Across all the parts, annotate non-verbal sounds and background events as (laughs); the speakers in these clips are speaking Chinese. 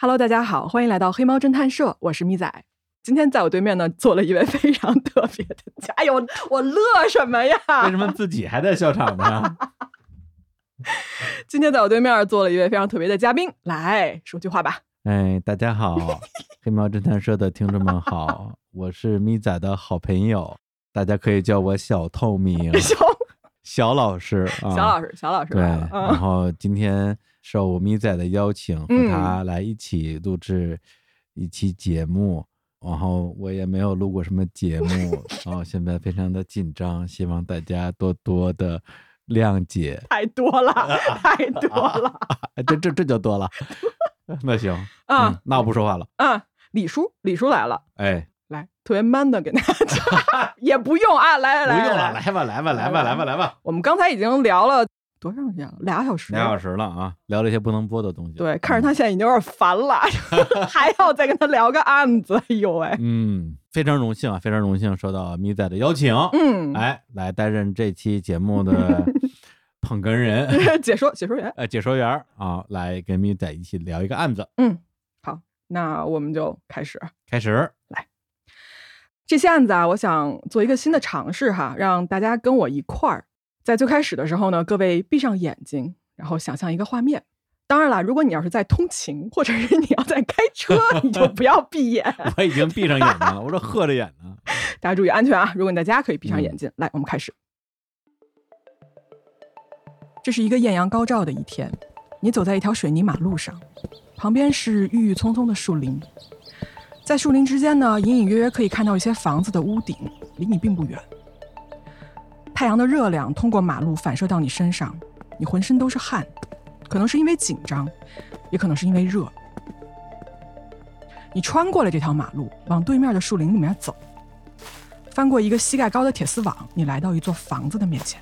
Hello，大家好，欢迎来到黑猫侦探社，我是咪仔。今天在我对面呢，坐了一位非常特别的嘉，哎呦，我乐什么呀？为什么自己还在笑场呢？(laughs) 今天在我对面坐了一位非常特别的嘉宾，来说句话吧。哎，大家好，黑猫侦探社的听众们好，我是咪仔的好朋友，大家可以叫我小透明小小老师啊，小老师，小老师对，来了，然嗯，后今天受咪仔的邀请，和嗯他来一起录制一期节目。然后我也没有录过什么节目，(laughs) 然后现在非常的紧张，希望大家多多的谅解。(laughs) 太多了，太多了哎，这这这就多了。(laughs) 那行，啊嗯，那我不说话了。嗯！李叔，李叔来了，哎，来，特别 man 的给大家，也不用啊，来来来，不用了，来来吧，来吧，来吧，来吧，来吧。我们刚才已经聊了多长时间了？俩小时，俩小时了啊，聊了一些不能播的东西。对，看着他现在已经有点烦了，(laughs) (laughs) 还要再跟他聊个案子，哎呦喂，嗯，非常荣幸啊，非常荣幸受到咪仔的邀请，嗯，哎，来担任这期节目的 (laughs) 捧哏人、解说解说员，呃解说员啊，来跟咪仔一起聊一个案子。嗯，好，那我们就开始开始来，这些案子啊，我想做一个新的尝试哈，让大家跟我一块儿，在最开始的时候呢，各位闭上眼睛，然后想象一个画面。当然了，如果你要是在通勤，或者是你要在开车，你就不要闭眼。(laughs) 我已经闭上眼了，我这合着眼呢。(laughs) 大家注意安全啊！如果你在家，可以闭上眼嗯睛。来，我们开始。这是一个艳阳高照的一天，你走在一条水泥马路上，旁边是郁郁葱葱的树林，在树林之间呢，隐隐约约可以看到一些房子的屋顶，离你并不远。太阳的热量通过马路反射到你身上，你浑身都是汗，可能是因为紧张，也可能是因为热。你穿过了这条马路，往对面的树林里面走。翻过一个膝盖高的铁丝网，你来到一座房子的面前。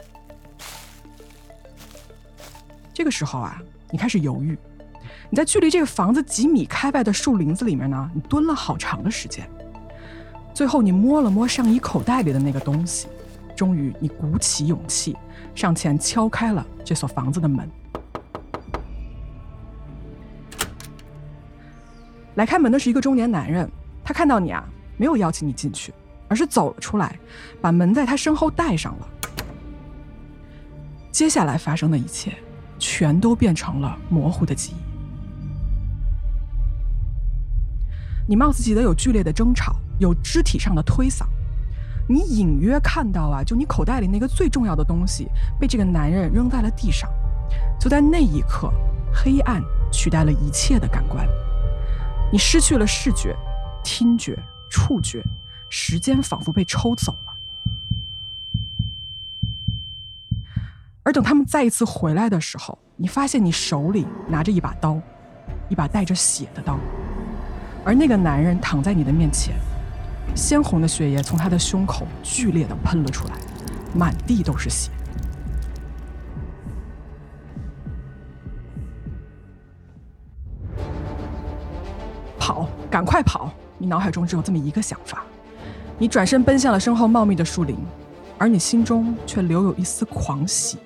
这个时候啊，你开始犹豫。你在距离这个房子几米开外的树林子里面呢，你蹲了好长的时间。最后，你摸了摸上衣口袋里的那个东西，终于你鼓起勇气上前敲开了这所房子的门。来开门的是一个中年男人，他看到你啊，没有邀请你进去，而是走了出来，把门在他身后带上了。接下来发生的一切，全都变成了模糊的记忆。你貌似记得有剧烈的争吵，有肢体上的推搡，你隐约看到啊，就你口袋里那个最重要的东西被这个男人扔在了地上。就在那一刻，黑暗取代了一切的感官，你失去了视觉、听觉、触觉，时间仿佛被抽走了。而等他们再一次回来的时候，你发现你手里拿着一把刀，一把带着血的刀，而那个男人躺在你的面前，鲜红的血液从他的胸口剧烈的喷了出来，满地都是血。跑，赶快跑！你脑海中只有这么一个想法，你转身奔向了身后茂密的树林，而你心中却留有一丝狂喜。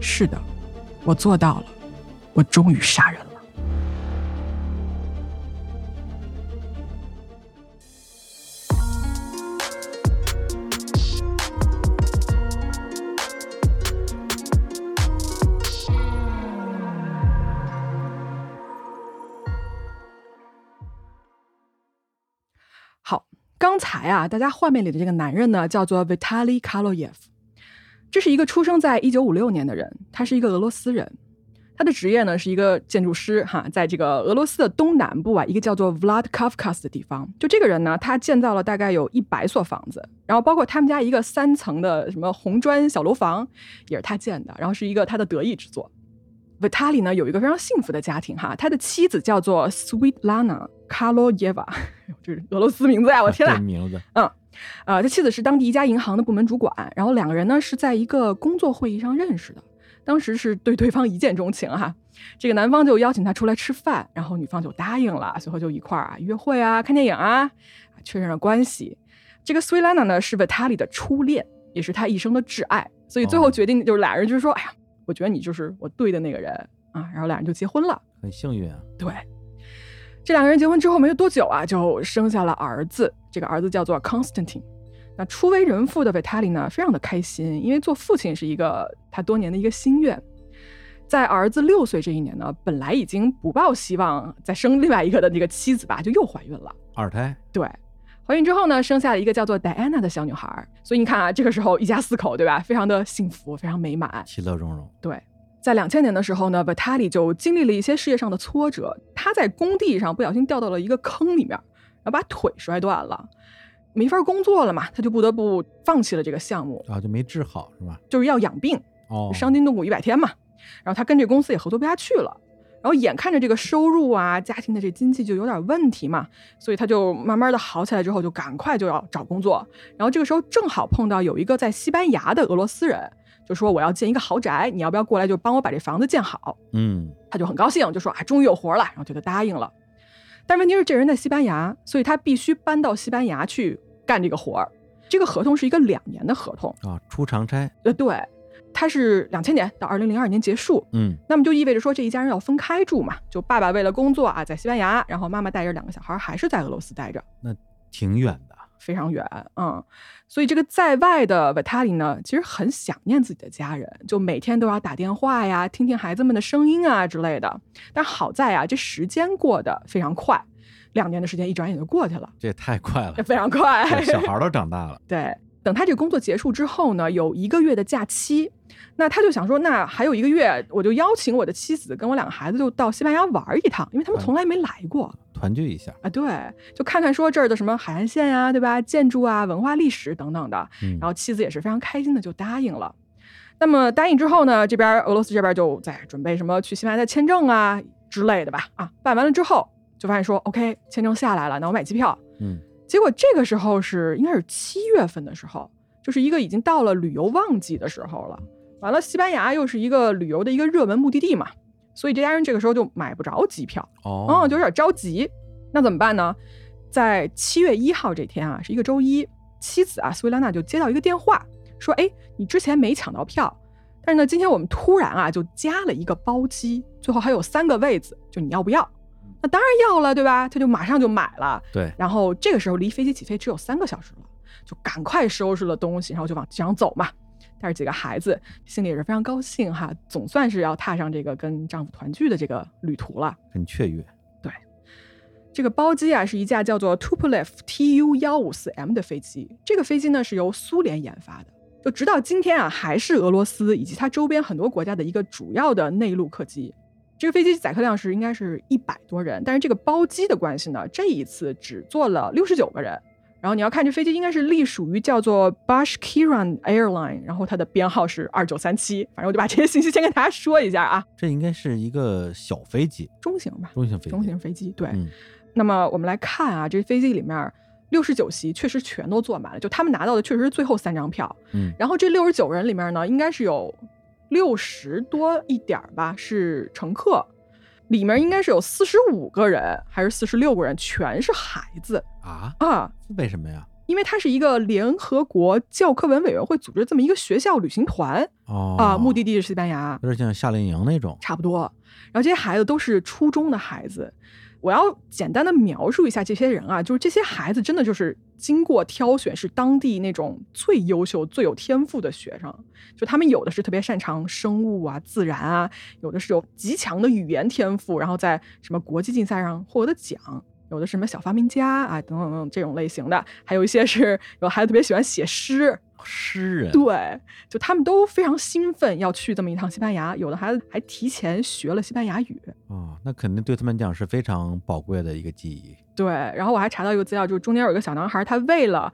是的，我做到了，我终于杀人了。啊，大家画面里的这个男人呢，叫做 Vitaly Kaloyev，这是一个出生在一九五六年的人，他是一个俄罗斯人。他的职业呢是一个建筑师，哈，在这个俄罗斯的东南部啊，一个叫做 Vladkavkaz 的地方。就这个人呢，他建造了大概有一百所房子，然后包括他们家一个三层的什么红砖小楼房，也是他建的，然后是一个他的得意之作。Vitali 呢有一个非常幸福的家庭哈，他的妻子叫做 Sweetlana Kaloyeva，哎 (laughs) 呦这是俄罗斯名字呀，我天呐这！名字，嗯呃，他妻子是当地一家银行的部门主管，然后两个人呢是在一个工作会议上认识的，当时是对对方一见钟情哈。这个男方就邀请他出来吃饭，然后女方就答应了，随后就一块儿啊约会啊、看电影啊，确认了关系。这个 Sweetlana 呢是 Vitali 的初恋，也是他一生的挚爱，所以最后哦决定就是俩人就是说，哎呀，我觉得你就是我对的那个人，啊，然后俩人就结婚了。很幸运啊。对，这两个人结婚之后没有多久啊，就生下了儿子。这个儿子叫做 Constantine。那初为人父的 Vitali 呢，非常的开心，因为做父亲是一个他多年的一个心愿。在儿子六岁这一年呢，本来已经不抱希望再生另外一个的那个妻子吧，就又怀孕了。二胎。对，怀孕之后呢，生下了一个叫做戴安娜的小女孩。所以你看啊，这个时候一家四口，对吧？非常的幸福，非常美满，其乐融融。对。在两千年的时候呢，Vitali 就经历了一些事业上的挫折。他在工地上不小心掉到了一个坑里面，然后把腿摔断了，没法工作了嘛，他就不得不放弃了这个项目啊，就没治好是吧？就是要养病哦，伤筋动骨一百天嘛。然后他跟这公司也合作不下去了，然后眼看着这个收入啊，家庭的这经济就有点问题嘛，所以他就慢慢的好起来之后，就赶快就要找工作。然后这个时候正好碰到有一个在西班牙的俄罗斯人。就说我要建一个豪宅，你要不要过来就帮我把这房子建好？嗯，他就很高兴，就说啊，终于有活了，然后就答应了。但问题是这人在西班牙，所以他必须搬到西班牙去干这个活儿。这个合同是一个两年的合同啊，出长差。呃，对，他是两千年到二零零二年结束。嗯，那么就意味着说这一家人要分开住嘛，就爸爸为了工作啊在西班牙，然后妈妈带着两个小孩还是在俄罗斯待着。那挺远的。非常远，嗯，所以这个在外的 Vitaly 呢，其实很想念自己的家人，就每天都要打电话呀，听听孩子们的声音啊之类的。但好在啊，这时间过得非常快，两年的时间一转眼就过去了，这也太快了，(laughs) 非常快，小孩都长大了。(laughs) 对，等他这个工作结束之后呢，有一个月的假期。那他就想说，那还有一个月，我就邀请我的妻子跟我两个孩子就到西班牙玩一趟，因为他们从来没来过，团聚一下啊。对，就看看说这儿的什么海岸线呀，对吧？建筑啊，文化历史等等的。然后妻子也是非常开心的就答应了。那么答应之后呢，这边俄罗斯这边就在准备什么去西班牙的签证啊之类的吧。啊，办完了之后就发现说，OK，签证下来了，那我买机票。嗯。结果这个时候是应该是七月份的时候，就是一个已经到了旅游旺季的时候了。完了，西班牙又是一个旅游的一个热门目的地嘛，所以这家人这个时候就买不着机票，哦，就有点着急。那怎么办呢？在七月一号这天啊，是一个周一，妻子啊，苏维拉娜就接到一个电话，说：“哎，你之前没抢到票，但是呢，今天我们突然啊就加了一个包机，最后还有三个位子，就你要不要？”那当然要了，对吧？他就马上就买了。对。然后这个时候离飞机起飞只有三个小时了，就赶快收拾了东西，然后就往机场走嘛。带着几个孩子，心里也是非常高兴哈，总算是要踏上这个跟丈夫团聚的这个旅途了，很雀跃。对，这个包机啊，是一架叫做 Tupolev Tu 幺五四 M 的飞机。这个飞机呢是由苏联研发的，就直到今天啊，还是俄罗斯以及它周边很多国家的一个主要的内陆客机。这个飞机载客量是应该是一百多人，但是这个包机的关系呢，这一次只坐了六十九个人。然后你要看这飞机应该是隶属于叫做 Bashkiran Airline，然后它的编号是二九三七。反正我就把这些信息先跟大家说一下啊。这应该是一个小飞机，中型吧？中型飞机。中型飞机对。那么我们来看啊，这飞机里面六十九席确实全都坐满了，就他们拿到的确实是最后三张票。嗯。然后这六十九人里面呢，应该是有六十多一点吧是乘客。里面应该是有四十五个人，还是四十六个人，全是孩子啊啊！为什么呀？因为它是一个联合国教科文委员会组织这么一个学校旅行团哦啊，目的地是西班牙，有点像夏令营那种，差不多。然后这些孩子都是初中的孩子。我要简单的描述一下这些人啊，就是这些孩子真的就是经过挑选，是当地那种最优秀、最有天赋的学生。就他们有的是特别擅长生物啊、自然啊，有的是有极强的语言天赋，然后在什么国际竞赛上获得奖，有的什么小发明家啊等等等这种类型的，还有一些是有孩子特别喜欢写诗。诗人对，就他们都非常兴奋要去这么一趟西班牙，有的孩子还提前学了西班牙语啊，那肯定对他们讲是非常宝贵的一个记忆。对，然后我还查到一个资料，就是中间有一个小男孩，他为了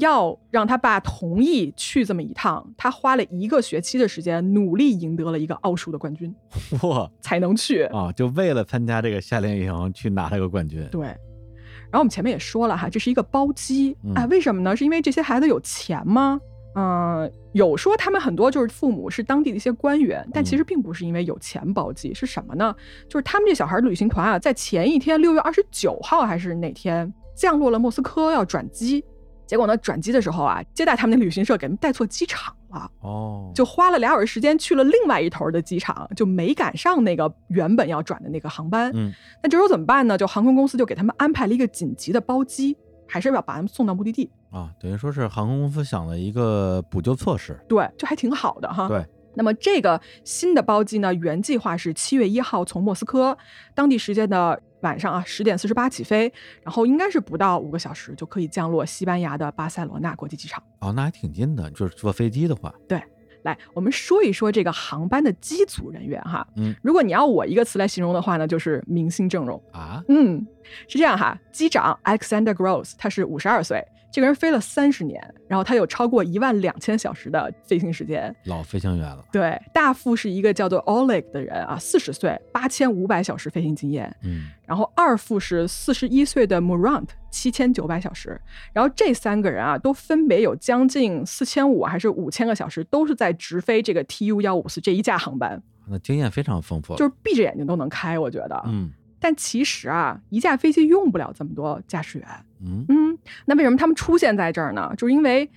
要让他爸同意去这么一趟，他花了一个学期的时间，努力赢得了一个奥数的冠军，(laughs) 哇，才能去啊，就为了参加这个夏令营去拿了个冠军。对。然后我们前面也说了哈，这是一个包机，哎，为什么呢？是因为这些孩子有钱吗？嗯，有说他们很多就是父母是当地的一些官员，但其实并不是因为有钱包机，是什么呢？就是他们这小孩旅行团啊，在前一天六月二十九号还是哪天降落了莫斯科要转机，结果呢，转机的时候啊，接待他们的旅行社给他们带错机场了，哦，就花了俩小时时间去了另外一头的机场，就没赶上那个原本要转的那个航班。嗯，那这时候怎么办呢？就航空公司就给他们安排了一个紧急的包机，还是要把他们送到目的地。啊，等于说是航空公司想了一个补救措施。对，就还挺好的哈。对。那么这个新的包机呢，原计划是七月一号从莫斯科当地时间的晚上啊十点四十八起飞，然后应该是不到五个小时就可以降落西班牙的巴塞罗那国际机场。哦，那还挺近的，就是坐飞机的话。对，来我们说一说这个航班的机组人员哈。嗯，如果你要我一个词来形容的话呢，就是明星阵容啊。嗯，是这样哈，机长 Alexander Gross 他是五十二岁。这个人飞了三十年，然后他有超过一万两千小时的飞行时间，老飞行员了。对，大副是一个叫做 Oleg 的人啊，四十岁，八千五百小时飞行经验。嗯，然后二副是四十一岁的 Murant，七千九百小时。然后这三个人啊，都分别有将近四千五还是五千个小时，都是在直飞这个 TU 幺五四这一架航班。那经验非常丰富，就是闭着眼睛都能开，我觉得。嗯。但其实啊，一架飞机用不了这么多驾驶员。嗯嗯，那为什么他们出现在这儿呢？就是因为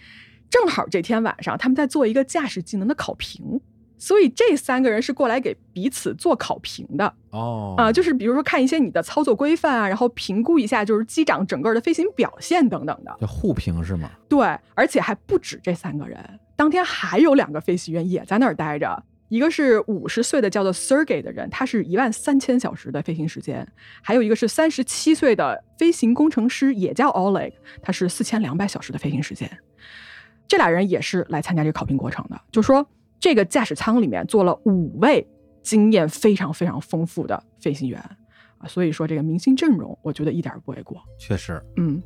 正好这天晚上他们在做一个驾驶技能的考评，所以这三个人是过来给彼此做考评的。哦，啊，就是比如说看一些你的操作规范啊，然后评估一下就是机长整个的飞行表现等等的。叫互评是吗？对，而且还不止这三个人，当天还有两个飞行员也在那儿待着。一个是五十岁的叫做 Sergey 的人，他是一万三千小时的飞行时间；还有一个是三十七岁的飞行工程师，也叫 Oleg，他是四千两百小时的飞行时间。这俩人也是来参加这个考评过程的。就说这个驾驶舱里面坐了五位经验非常非常丰富的飞行员啊，所以说这个明星阵容，我觉得一点不为过。确实，嗯。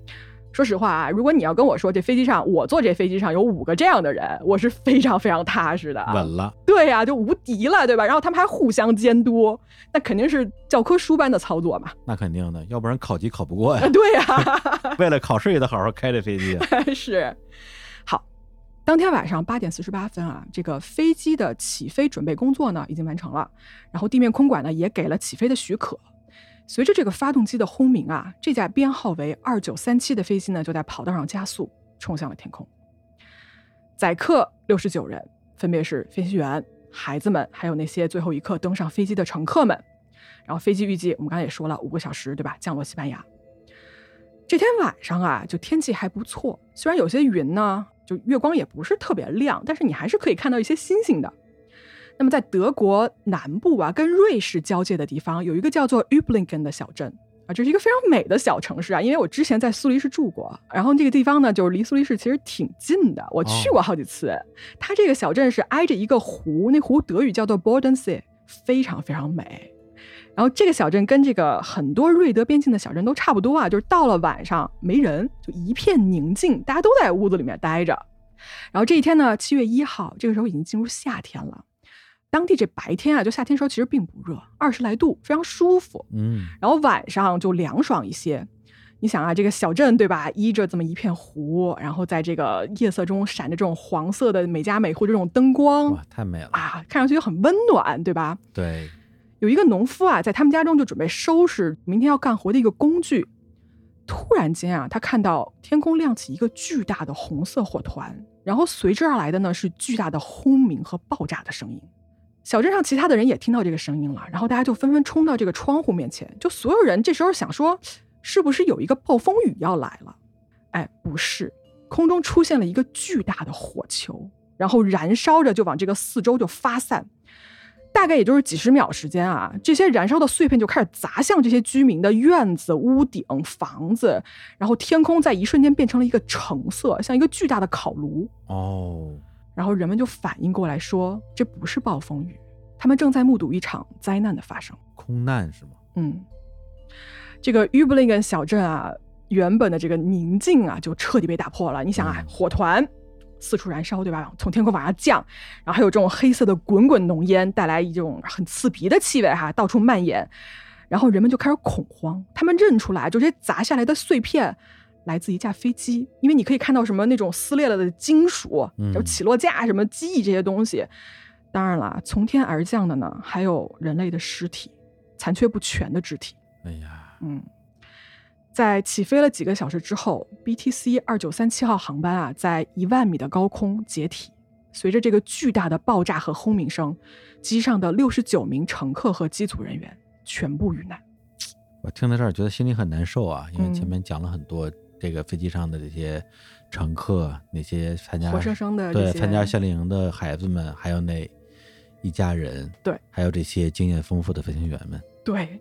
说实话啊，如果你要跟我说这飞机上我坐这飞机上有五个这样的人，我是非常非常踏实的，稳了。对呀，就无敌了，对吧？然后他们还互相监督，那肯定是教科书般的操作嘛。那肯定的，要不然考级考不过呀。对呀，(laughs) 为了考试也得好好开这飞机。(laughs) 是。好，当天晚上八点四十八分啊，这个飞机的起飞准备工作呢已经完成了，然后地面空管呢也给了起飞的许可。随着这个发动机的轰鸣啊，这架编号为二九三七的飞机呢，就在跑道上加速，冲向了天空。载客六十九人，分别是飞行员、孩子们，还有那些最后一刻登上飞机的乘客们。然后飞机预计我们刚才也说了，五个小时，对吧？降落西班牙。这天晚上啊，就天气还不错，虽然有些云呢，就月光也不是特别亮，但是你还是可以看到一些星星的。那么在德国南部啊，跟瑞士交界的地方，有一个叫做 Üblingen 的小镇啊，这是一个非常美的小城市啊。因为我之前在苏黎世住过，然后这个地方呢，就是离苏黎世其实挺近的，我去过好几次。它这个小镇是挨着一个湖，那湖德语叫做 Bodensee，非常非常美。然后这个小镇跟这个很多瑞德边境的小镇都差不多啊，就是到了晚上没人，就一片宁静，大家都在屋子里面待着。然后这一天呢，七月一号，这个时候已经进入夏天了。当地这白天啊，就夏天时候其实并不热，二十来度，非常舒服。嗯，然后晚上就凉爽一些。你想啊，这个小镇对吧，依着这么一片湖，然后在这个夜色中闪着这种黄色的每家每户这种灯光，哇，太美了啊！看上去就很温暖，对吧？对。有一个农夫啊，在他们家中就准备收拾明天要干活的一个工具。突然间啊，他看到天空亮起一个巨大的红色火团，然后随之而来的呢是巨大的轰鸣和爆炸的声音。小镇上其他的人也听到这个声音了，然后大家就纷纷冲到这个窗户面前。就所有人这时候想说，是不是有一个暴风雨要来了？哎，不是，空中出现了一个巨大的火球，然后燃烧着就往这个四周就发散。大概也就是几十秒时间啊，这些燃烧的碎片就开始砸向这些居民的院子、屋顶、房子，然后天空在一瞬间变成了一个橙色，像一个巨大的烤炉。哦。然后人们就反应过来，说这不是暴风雨，他们正在目睹一场灾难的发生，空难是吗？嗯，这个 u b l i n g e n 小镇啊，原本的这个宁静啊，就彻底被打破了。你想啊，火团四处燃烧，对吧？从天空往下降，然后还有这种黑色的滚滚浓烟，带来一种很刺鼻的气味，哈，到处蔓延。然后人们就开始恐慌，他们认出来，就这些砸下来的碎片。来自一架飞机，因为你可以看到什么那种撕裂了的金属，就起落架、什么机翼这些东西。当然了，从天而降的呢，还有人类的尸体，残缺不全的肢体。哎呀，嗯，在起飞了几个小时之后，BTC 二九三七号航班啊，在一万米的高空解体。随着这个巨大的爆炸和轰鸣声，机上的六十九名乘客和机组人员全部遇难。我听到这儿觉得心里很难受啊，因为前嗯面讲了很多这个飞机上的这些乘客，那些参加活生生的对参加夏令营的孩子们，还有那一家人，对，还有这些经验丰富的飞行员们。对，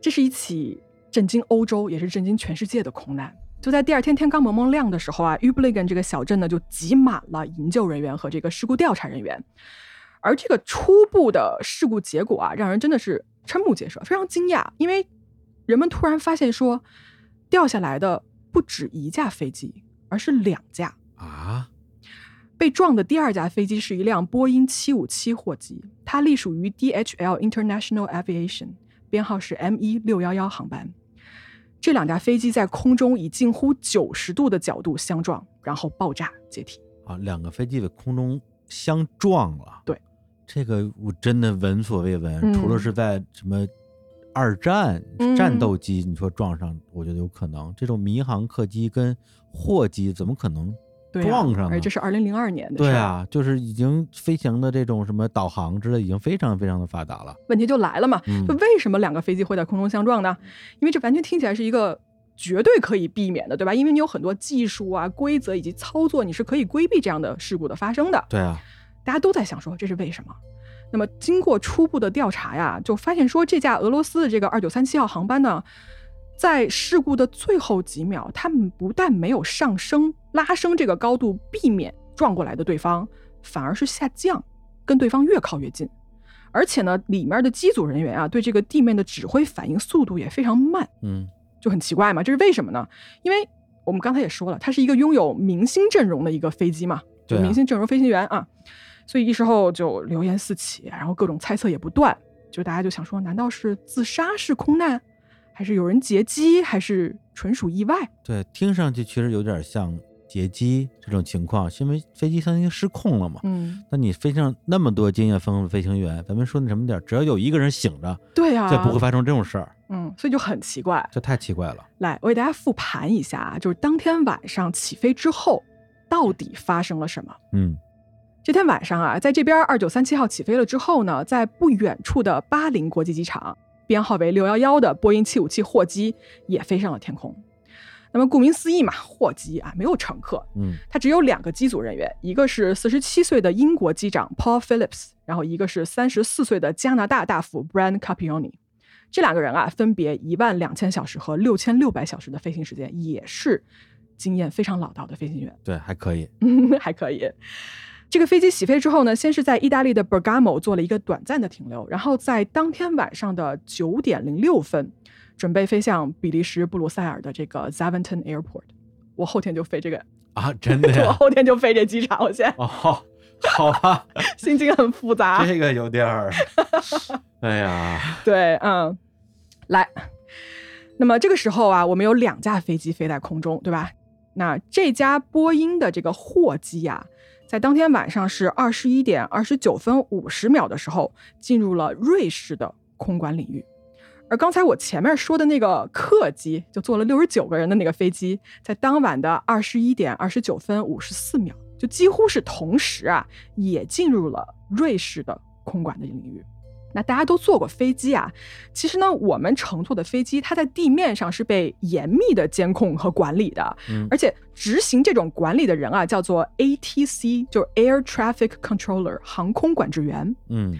这是一起震惊欧洲，也是震惊全世界的空难。就在第二天天刚蒙蒙亮的时候啊 u b l i g e n 这个小镇呢就挤满了营救人员和这个事故调查人员。而这个初步的事故结果啊，让人真的是瞠目结舌，非常惊讶，因为人们突然发现说，掉下来的不止一架飞机，而是两架。啊，被撞的第二架飞机是一辆波音七五七货机，它隶属于 DHL International Aviation，编号是 M 一六幺幺航班。这两架飞机在空中以近乎九十度的角度相撞，然后爆炸解体。啊，两个飞机在空中相撞了。对，这个我真的闻所未闻。嗯除了是在什么二战嗯战斗机，你说撞上，我觉得有可能。这种民航客机跟货机怎么可能撞上呢？而这是二零零二年的事儿。对啊，就是已经飞行的这种什么导航之类，已经非常非常的发达了。问题就来了嘛，嗯就为什么两个飞机会在空中相撞呢？因为这完全听起来是一个绝对可以避免的，对吧？因为你有很多技术啊、规则以及操作，你是可以规避这样的事故的发生的。对啊，大家都在想说这是为什么。那么经过初步的调查呀，就发现说这架俄罗斯的这个二九三七号航班呢，在事故的最后几秒，他们不但没有上升拉升这个高度，避免撞过来的对方，反而是下降，跟对方越靠越近。而且呢，里面的机组人员啊，对这个地面的指挥反应速度也非常慢，嗯，就很奇怪嘛。这是为什么呢？因为我们刚才也说了，它是一个拥有明星阵容的一个飞机嘛，就对啊明星阵容飞行员啊，所以一时候就流言四起，然后各种猜测也不断，就大家就想说，难道是自杀式空难，还是有人劫机，还是纯属意外？对，听上去其实有点像劫机这种情况，是因为飞机相当于失控了嘛。嗯，那你飞上那么多经验丰富的飞行员，咱们说那什么点儿，只要有一个人醒着，对呀、就不会发生这种事儿，嗯，所以就很奇怪。这太奇怪了。来，我给大家复盘一下啊，就是当天晚上起飞之后，到底发生了什么？嗯，这天晚上啊，在这边二九三七号起飞了之后呢，在不远处的巴林国际机场，编号为六幺幺的波音七五七货机也飞上了天空。那么顾名思义嘛，货机啊没有乘客，嗯，它只有两个机组人员，一个是四十七岁的英国机长 Paul Phillips，然后一个是三十四岁的加拿大大副 Brian Capioni。这两个人啊，分别一万两千小时和六千六百小时的飞行时间，也是经验非常老道的飞行员。对，还可以。嗯，还可以。这个飞机起飞之后呢，先是在意大利的 Bergamo 做了一个短暂的停留，然后在当天晚上的九点零六分，准备飞向比利时布鲁塞尔的这个 Zaventem Airport。我后天就飞这个，啊，真的 (laughs) 我？后天就飞这机场，我现在哦，好吧，(laughs) 心情很复杂。这个有点儿，哎呀，(laughs) 对，嗯，来，那么这个时候啊，我们有两架飞机飞在空中，对吧？那这家波音的这个货机呀、在当天晚上是二十一点二十九分五十秒的时候，进入了瑞士的空管领域。而刚才我前面说的那个客机，就坐了六十九个人的那个飞机，在当晚的二十一点二十九分五十四秒，就几乎是同时啊，也进入了瑞士的空管的领域。那大家都坐过飞机啊，其实呢，我们乘坐的飞机，它在地面上是被严密的监控和管理的，嗯而且执行这种管理的人啊，叫做 ATC，就是 Air Traffic Controller，航空管制员。嗯，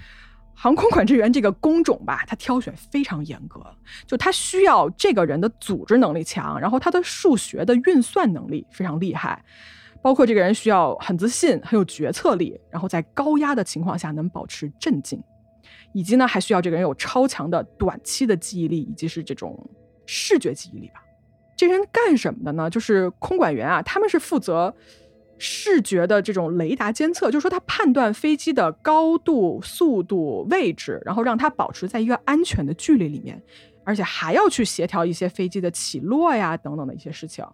航空管制员这个工种吧，他挑选非常严格，就他需要这个人的组织能力强，然后他的数学的运算能力非常厉害，包括这个人需要很自信、很有决策力，然后在高压的情况下能保持镇静，以及呢还需要这个人有超强的短期的记忆力，以及是这种视觉记忆力吧。这人干什么的呢？就是空管员啊，他们是负责视觉的这种雷达监测，就是说他判断飞机的高度、速度、位置，然后让它保持在一个安全的距离里面，而且还要去协调一些飞机的起落呀等等的一些事情。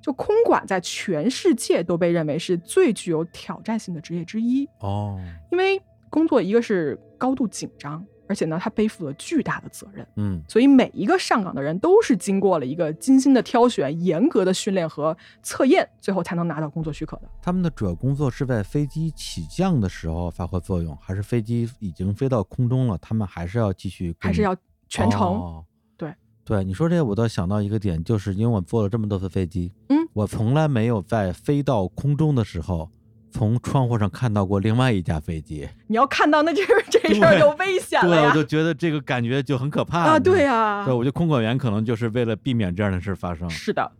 就空管在全世界都被认为是最具有挑战性的职业之一，哦，因为工作一个是高度紧张，而且呢，他背负了巨大的责任。嗯所以每一个上岗的人都是经过了一个精心的挑选、严格的训练和测验，最后才能拿到工作许可的。他们的主要工作是在飞机起降的时候发挥作用，还是飞机已经飞到空中了，他们还是要继续还是要全程。哦对对，你说这个我倒想到一个点，就是因为我坐了这么多次飞机，嗯，我从来没有在飞到空中的时候，从窗户上看到过另外一架飞机。你要看到那就是这事儿 (laughs) 对有危险了对，我！就觉得这个感觉就很可怕啊，对呀、呀、对，我觉得空管员可能就是为了避免这样的事发生。是的，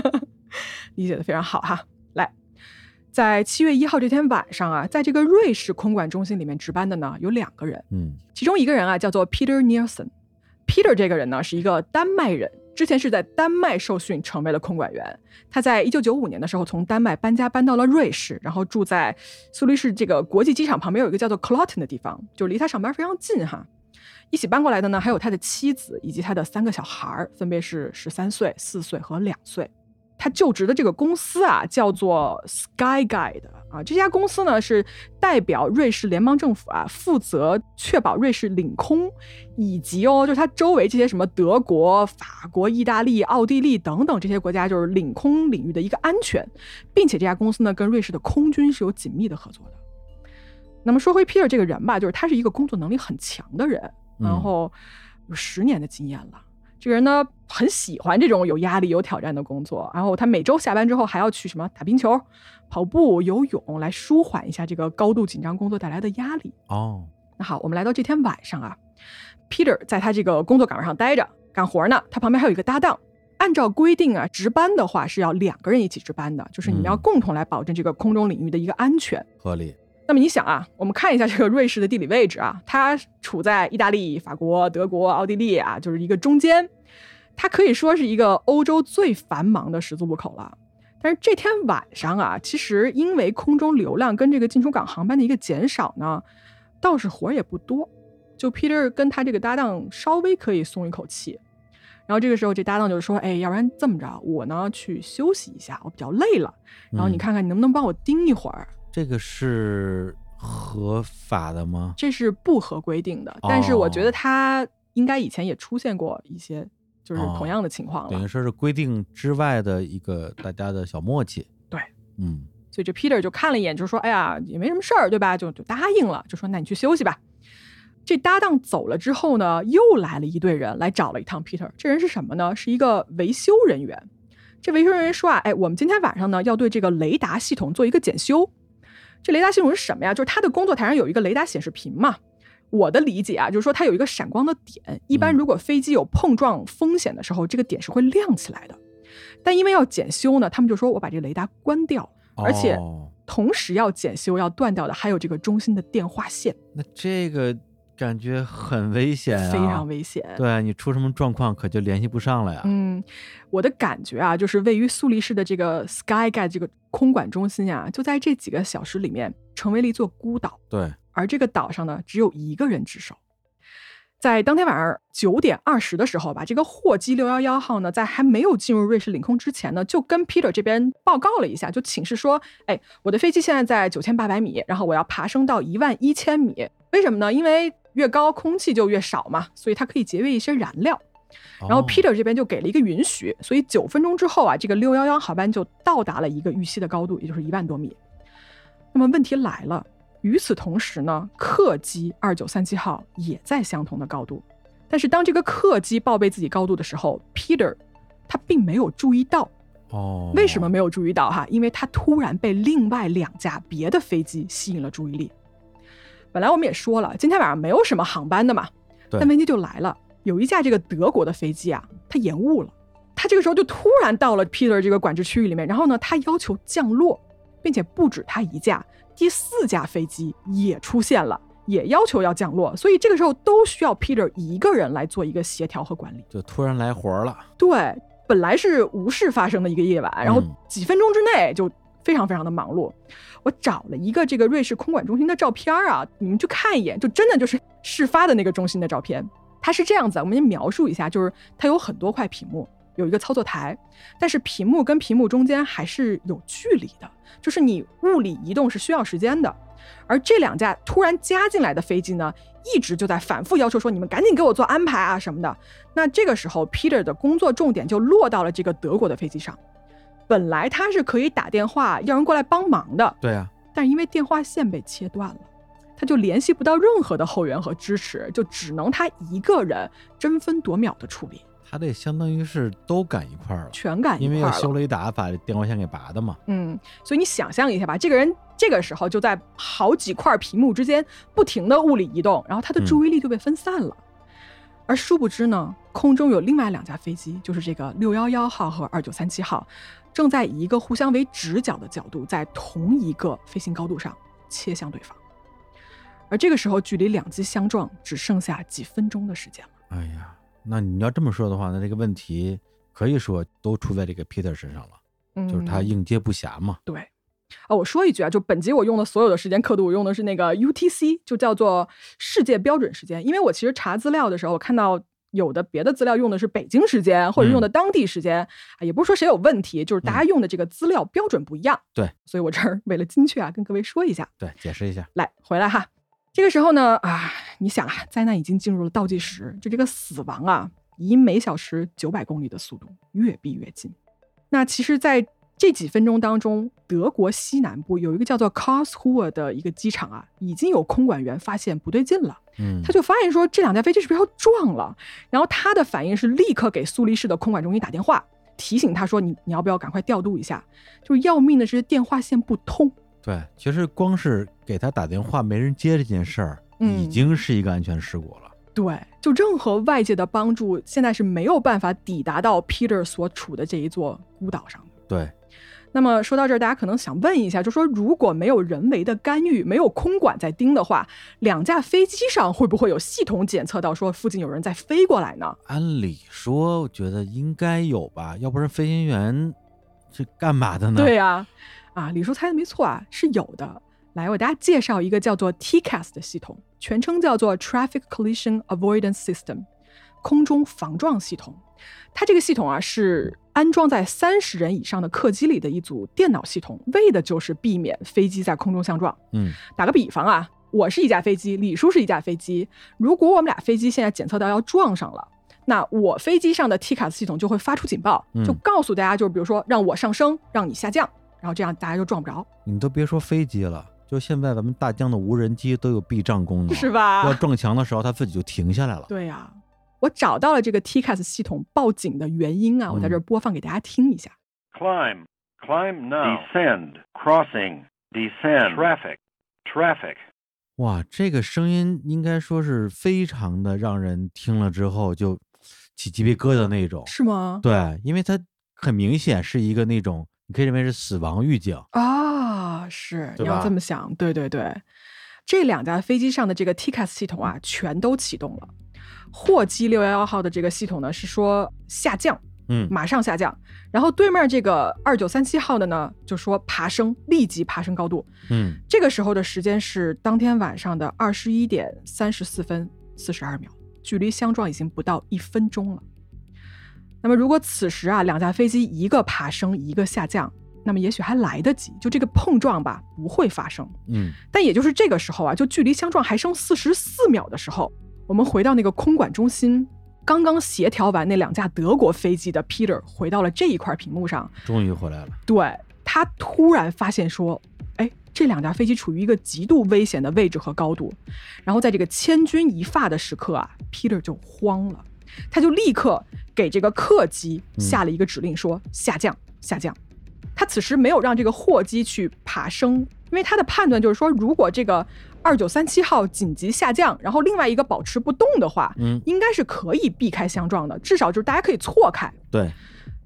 (laughs) 理解的非常好哈。来，在七月一号这天晚上啊，在这个瑞士空管中心里面值班的呢有两个人，嗯其中一个人啊叫做 Peter Nielsen。Peter 这个人呢是一个丹麦人，之前是在丹麦受训成为了空管员。他在一九九五年的时候从丹麦搬家搬到了瑞士，然后住在苏黎世这个国际机场旁边有一个叫做 Cloten 的地方，就离他上班非常近哈。一起搬过来的呢还有他的妻子以及他的三个小孩儿，分别是十三岁、四岁和两岁。他就职的这个公司啊，叫做 Sky Guide 啊。这家公司呢是代表瑞士联邦政府啊，负责确保瑞士领空以及哦，就是它周围这些什么德国、法国、意大利、奥地利等等这些国家，就是领空领域的一个安全，并且这家公司呢跟瑞士的空军是有紧密的合作的。那么说回 Peter 这个人吧，就是他是一个工作能力很强的人，然嗯后有十年的经验了。这个人呢，很喜欢这种有压力、有挑战的工作。然后他每周下班之后还要去什么打冰球、跑步、游泳，来舒缓一下这个高度紧张工作带来的压力。哦，那好，我们来到这天晚上啊，Peter 在他这个工作岗位上待着干活呢，他旁边还有一个搭档。按照规定啊，值班的话是要两个人一起值班的，就是你们要嗯共同来保证这个空中领域的一个安全。合理。那么你想啊，我们看一下这个瑞士的地理位置啊，它处在意大利、法国、德国、奥地利啊，就是一个中间，它可以说是一个欧洲最繁忙的十字路口了。但是这天晚上啊，其实因为空中流量跟这个进出港航班的一个减少呢，倒是活儿也不多。就 Peter 跟他这个搭档稍微可以松一口气。然后这个时候，这搭档就说：“哎，要不然这么着，我呢去休息一下，我比较累了。然后你嗯看看你能不能帮我盯一会儿。这个是合法的吗？这是不合规定的，但是我觉得哦他应该以前也出现过一些就是哦同样的情况了。等于说是规定之外的一个大家的小默契。对，嗯所以这 Peter 就看了一眼，就说：“哎呀，也没什么事儿，对吧？”就就答应了，就说：“那你去休息吧。”这搭档走了之后呢，又来了一队人来找了一趟 Peter。这人是什么呢？是一个维修人员。这维修人员说啊，哎，我们今天晚上呢要对这个雷达系统做一个检修。这雷达系统是什么呀？就是他的工作台上有一个雷达显示屏嘛。我的理解啊，就是说它有一个闪光的点，一般嗯如果飞机有碰撞风险的时候，这个点是会亮起来的。但因为要检修呢，他们就说我把这个雷达关掉，而且哦同时要检修要断掉的还有这个中心的电话线，那这个感觉很危险啊，非常危险。对你出什么状况可就联系不上了呀。嗯，我的感觉啊，就是位于苏黎世的这个 Sky Guide 这个空管中心啊，就在这几个小时里面成为了一座孤岛，对，而这个岛上呢，只有一个人值守。在当天晚上九点二十的时候吧，这个货机六幺幺号呢，在还没有进入瑞士领空之前呢，就跟 Peter 这边报告了一下，就请示说，哎，我的飞机现在在九千八百米，然后我要爬升到一万一千米，为什么呢？因为越高空气就越少嘛，所以它可以节约一些燃料。然后哦 Peter 这边就给了一个允许，所以九分钟之后啊，这个六幺幺航班就到达了一个预期的高度，也就是一万多米。那么问题来了，与此同时呢，客机二九三七号也在相同的高度，但是当这个客机报备自己高度的时候，Peter 他并没有注意到。哦，为什么没有注意到哈？因为他突然被另外两架别的飞机吸引了注意力。本来我们也说了，今天晚上没有什么航班的嘛，但问题就来了，有一架这个德国的飞机啊，它延误了。它这个时候就突然到了 Peter 这个管制区域里面，然后呢，它要求降落，并且不止他一架，第四架飞机也出现了，也要求要降落，所以这个时候都需要 Peter 一个人来做一个协调和管理。就突然来活儿了？对，本来是无事发生的一个夜晚，然后嗯几分钟之内就非常非常的忙碌。我找了一个这个瑞士空管中心的照片啊，你们去看一眼，就真的就是事发的那个中心的照片。它是这样子，我们先描述一下，就是它有很多块屏幕，有一个操作台，但是屏幕跟屏幕中间还是有距离的，就是你物理移动是需要时间的。而这两架突然加进来的飞机呢，一直就在反复要求说：“你们赶紧给我做安排啊什么的。”那这个时候，Peter 的工作重点就落到了这个德国的飞机上。本来他是可以打电话要人过来帮忙的，对啊，但是因为电话线被切断了，他就联系不到任何的后援和支持，就只能他一个人争分夺秒的处理，他这相当于是都赶一块儿了，全赶一块儿因为要。修雷达把电话线给拔的嘛。嗯，所以你想象一下吧，这个人这个时候就在好几块屏幕之间不停的物理移动，然后他的注意力就被分散了。而殊不知呢，空中有另外两架飞机，就是这个六幺幺号和二九三七号，正在以一个互相为直角的角度，在同一个飞行高度上切向对方。而这个时候，距离两机相撞只剩下几分钟的时间了。哎呀，那你要这么说的话，那这个问题可以说都出在这个 Peter 身上了，嗯，就是他应接不暇嘛。对，啊，我说一句啊，就本集我用的所有的时间刻度，我用的是那个 UTC，就叫做世界标准时间。因为我其实查资料的时候，我看到有的别的资料用的是北京时间，或者用的当地时间，啊，也不是说谁有问题，就是大家用的这个资料标准不一样。对，所以我这儿为了精确啊，跟各位说一下。对，解释一下。来，回来哈。这个时候呢，啊，你想啊，灾难已经进入了倒计时，就这个死亡啊，以每小时九百公里的速度越逼越近。那其实，在这几分钟当中，德国西南部有一个叫做 Karlsruhe 的一个机场啊，已经有空管员发现不对劲了，嗯，他就发现说这两架飞机是不是要撞了？然后他的反应是立刻给苏黎世的空管中心打电话，提醒他说你你要不要赶快调度一下？就是要命的是电话线不通。对，其实光是给他打电话没人接这件事儿，嗯已经是一个安全事故了。对，就任何外界的帮助，现在是没有办法抵达到 Peter 所处的这一座孤岛上的。对，那么说到这儿，大家可能想问一下，就说如果没有人为的干预，没有空管在盯的话，两架飞机上会不会有系统检测到说附近有人在飞过来呢？按理说，我觉得应该有吧，要不然飞行员是干嘛的呢？对呀、啊，李叔猜的没错啊，是有的。来，我给大家介绍一个叫做 TCAS 的系统，全称叫做 Traffic Collision Avoidance System，空中防撞系统。它这个系统啊是安装在三十人以上的客机里的一组电脑系统，为的就是避免飞机在空中相撞。嗯，打个比方啊，我是一架飞机，李叔是一架飞机。如果我们俩飞机现在检测到要撞上了，那我飞机上的 TCAS 系统就会发出警报，嗯就告诉大家，就是比如说让我上升，让你下降，然后这样大家就撞不着，你都别说飞机了，就现在咱们大疆的无人机都有避障功能，是吧要？撞墙的时候，它自己就停下来了。对呀、我找到了这个 TCAS 系统报警的原因啊，我在这儿播放给大家听一下。Climb. Climb now. Descend. Crossing. Descend. Traffic. Traffic. 哇，这个声音应该说是非常的让人听了之后就起鸡皮疙瘩那种。是吗？对，因为它很明显是一个那种你可以认为是死亡预警。啊，是你要这么想，对对对，这两架飞机上的这个 TCAS 系统啊，全都启动了。货机六幺幺号的这个系统呢，是说下降，嗯，马上下降。然后对面这个二九三七号的呢，就说爬升，立即爬升高度。嗯，这个时候的时间是当天晚上的二十一点三十四分四十二秒，距离相撞已经不到一分钟了。那么如果此时啊，两架飞机一个爬升，一个下降，那么也许还来得及，就这个碰撞吧不会发生。嗯，但也就是这个时候啊，就距离相撞还剩四十四秒的时候，我们回到那个空管中心，刚刚协调完那两架德国飞机的 Peter 回到了这一块屏幕上，终于回来了。对他突然发现说，哎，这两架飞机处于一个极度危险的位置和高度，然后在这个千钧一发的时刻啊，Peter 就慌了，他就立刻给这个客机下了一个指令，说下降，下降。他此时没有让这个货机去爬升，因为他的判断就是说，如果这个二九三七号紧急下降，然后另外一个保持不动的话，嗯，应该是可以避开相撞的，至少就是大家可以错开。对，